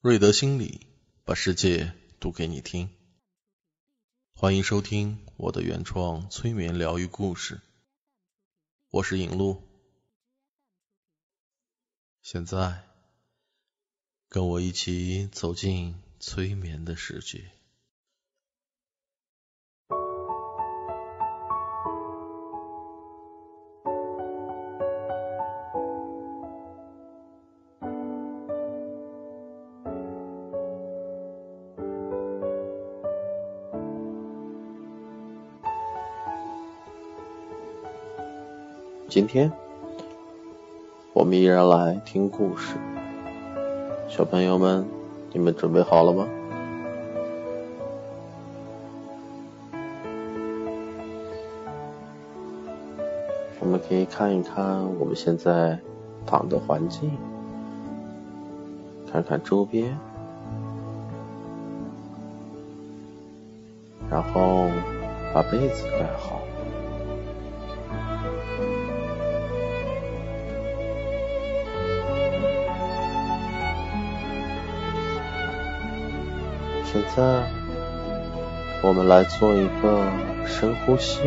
瑞德心理把世界读给你听，欢迎收听我的原创催眠疗愈故事。我是尹路，现在跟我一起走进催眠的世界。今天我们依然来听故事，小朋友们，你们准备好了吗？我们可以看一看我们现在躺的环境，看看周边，然后把被子盖好。现在，我们来做一个深呼吸，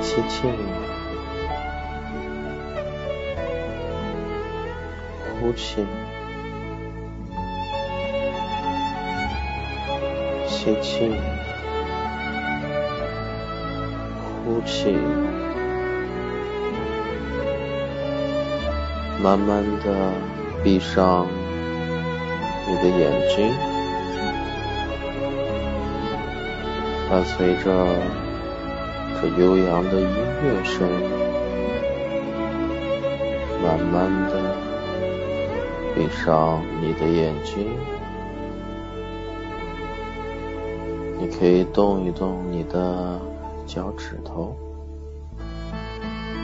吸气，呼气，吸气，呼气。慢慢的闭上你的眼睛，伴随着这悠扬的音乐声，慢慢的闭上你的眼睛。你可以动一动你的脚趾头，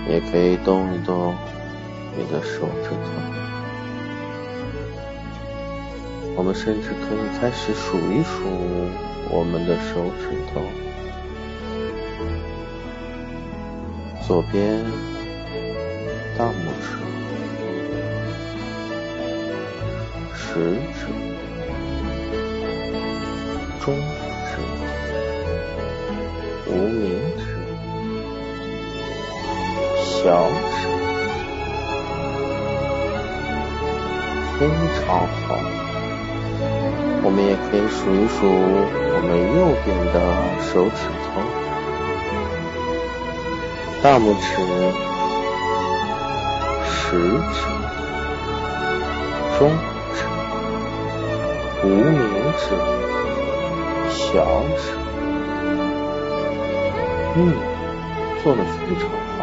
也可以动一动。你的手指头，我们甚至可以开始数一数我们的手指头。左边大拇指、食指、中指、无名指、小指。非常好，我们也可以数一数我们右边的手指头，大拇指、食指、中指、无名指、小指，嗯，做的非常好，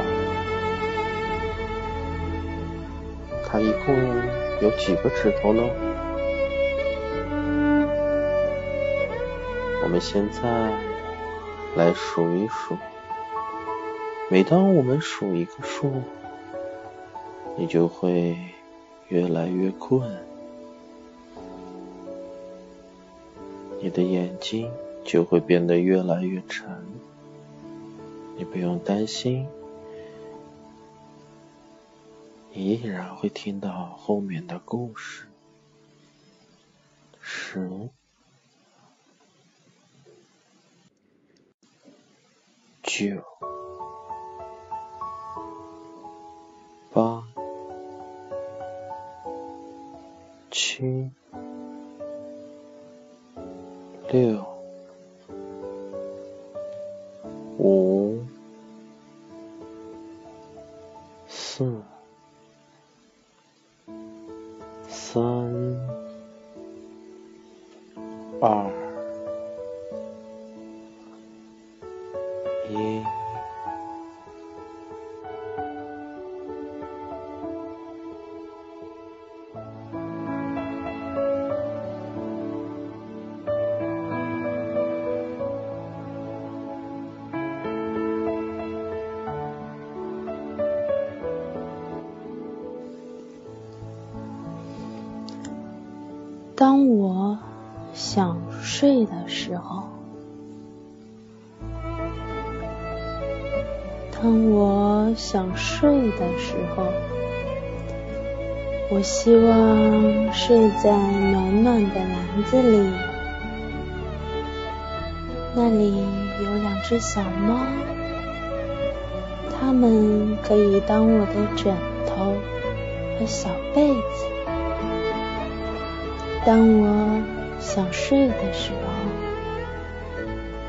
它一共。有几个指头呢？我们现在来数一数。每当我们数一个数，你就会越来越困，你的眼睛就会变得越来越沉。你不用担心。你依然会听到后面的故事。十、九、八、七、六、三、二、当我想睡的时候，当我想睡的时候，我希望睡在暖暖的篮子里，那里有两只小猫，它们可以当我的枕头和小被子。当我想睡的时候，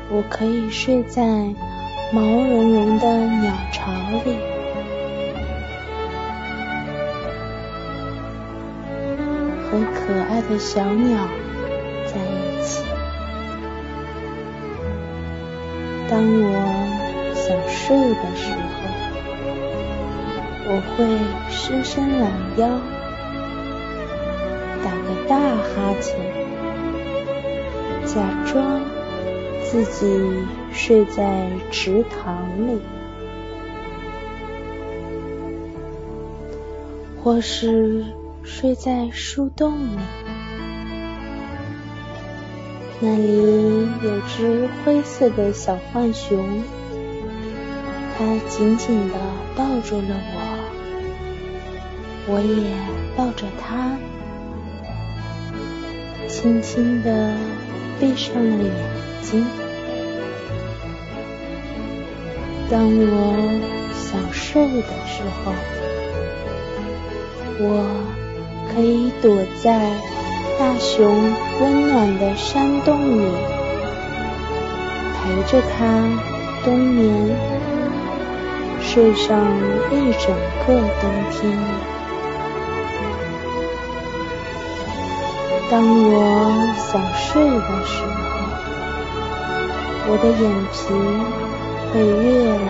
我可以睡在毛茸茸的鸟巢里，和可爱的小鸟在一起。当我想睡的时候，我会伸伸懒腰。打个大哈欠，假装自己睡在池塘里，或是睡在树洞里。那里有只灰色的小浣熊，它紧紧地抱住了我，我也抱着它。轻轻地闭上了眼睛。当我想睡的时候，我可以躲在大熊温暖的山洞里，陪着它冬眠，睡上一整个冬天。当我想睡的时候，我的眼皮会越来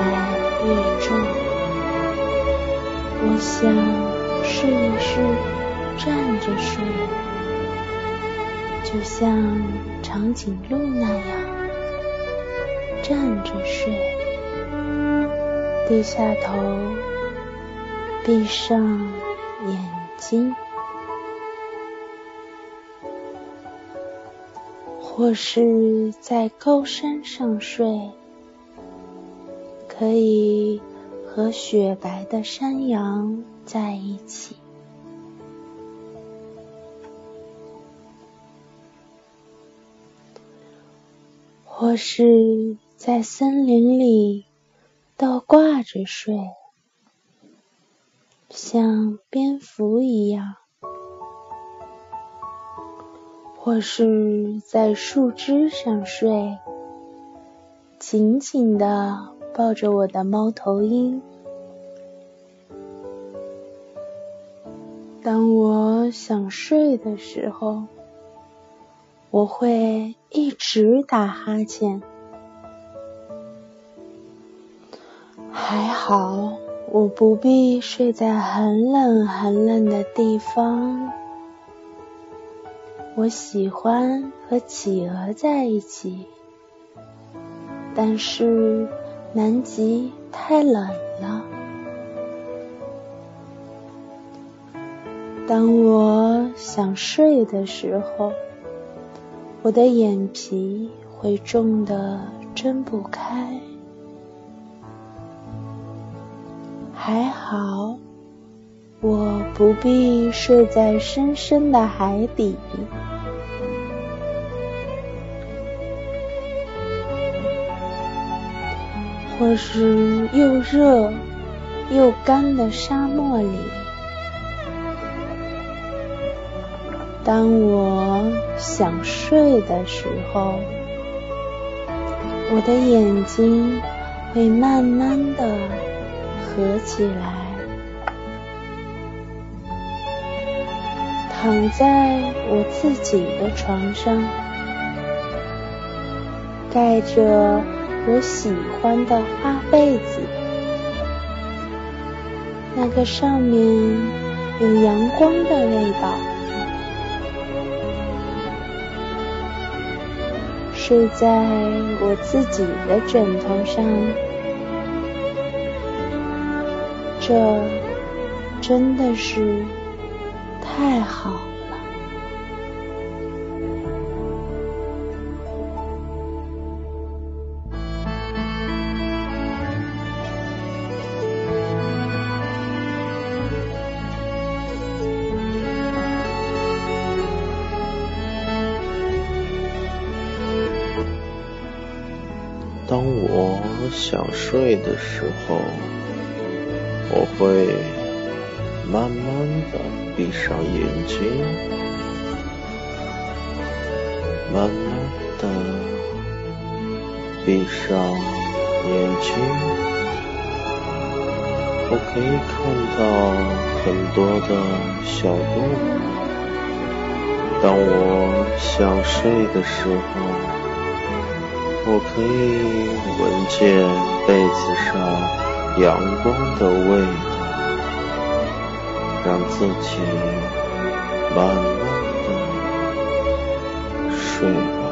越重。我想试一试站着睡，就像长颈鹿那样站着睡，低下头，闭上眼睛。或是在高山上睡，可以和雪白的山羊在一起；或是在森林里倒挂着睡，像蝙蝠一样。或是在树枝上睡，紧紧的抱着我的猫头鹰。当我想睡的时候，我会一直打哈欠。还好，我不必睡在很冷很冷的地方。我喜欢和企鹅在一起，但是南极太冷了。当我想睡的时候，我的眼皮会重的睁不开。还好，我不必睡在深深的海底。或是又热又干的沙漠里，当我想睡的时候，我的眼睛会慢慢的合起来，躺在我自己的床上，盖着。我喜欢的花被子，那个上面有阳光的味道。睡在我自己的枕头上，这真的是太好。当我想睡的时候，我会慢慢的闭上眼睛，慢慢的闭上眼睛，我可以看到很多的小动物。当我想睡的时候。我可以闻见被子上阳光的味道，让自己慢慢的睡吧。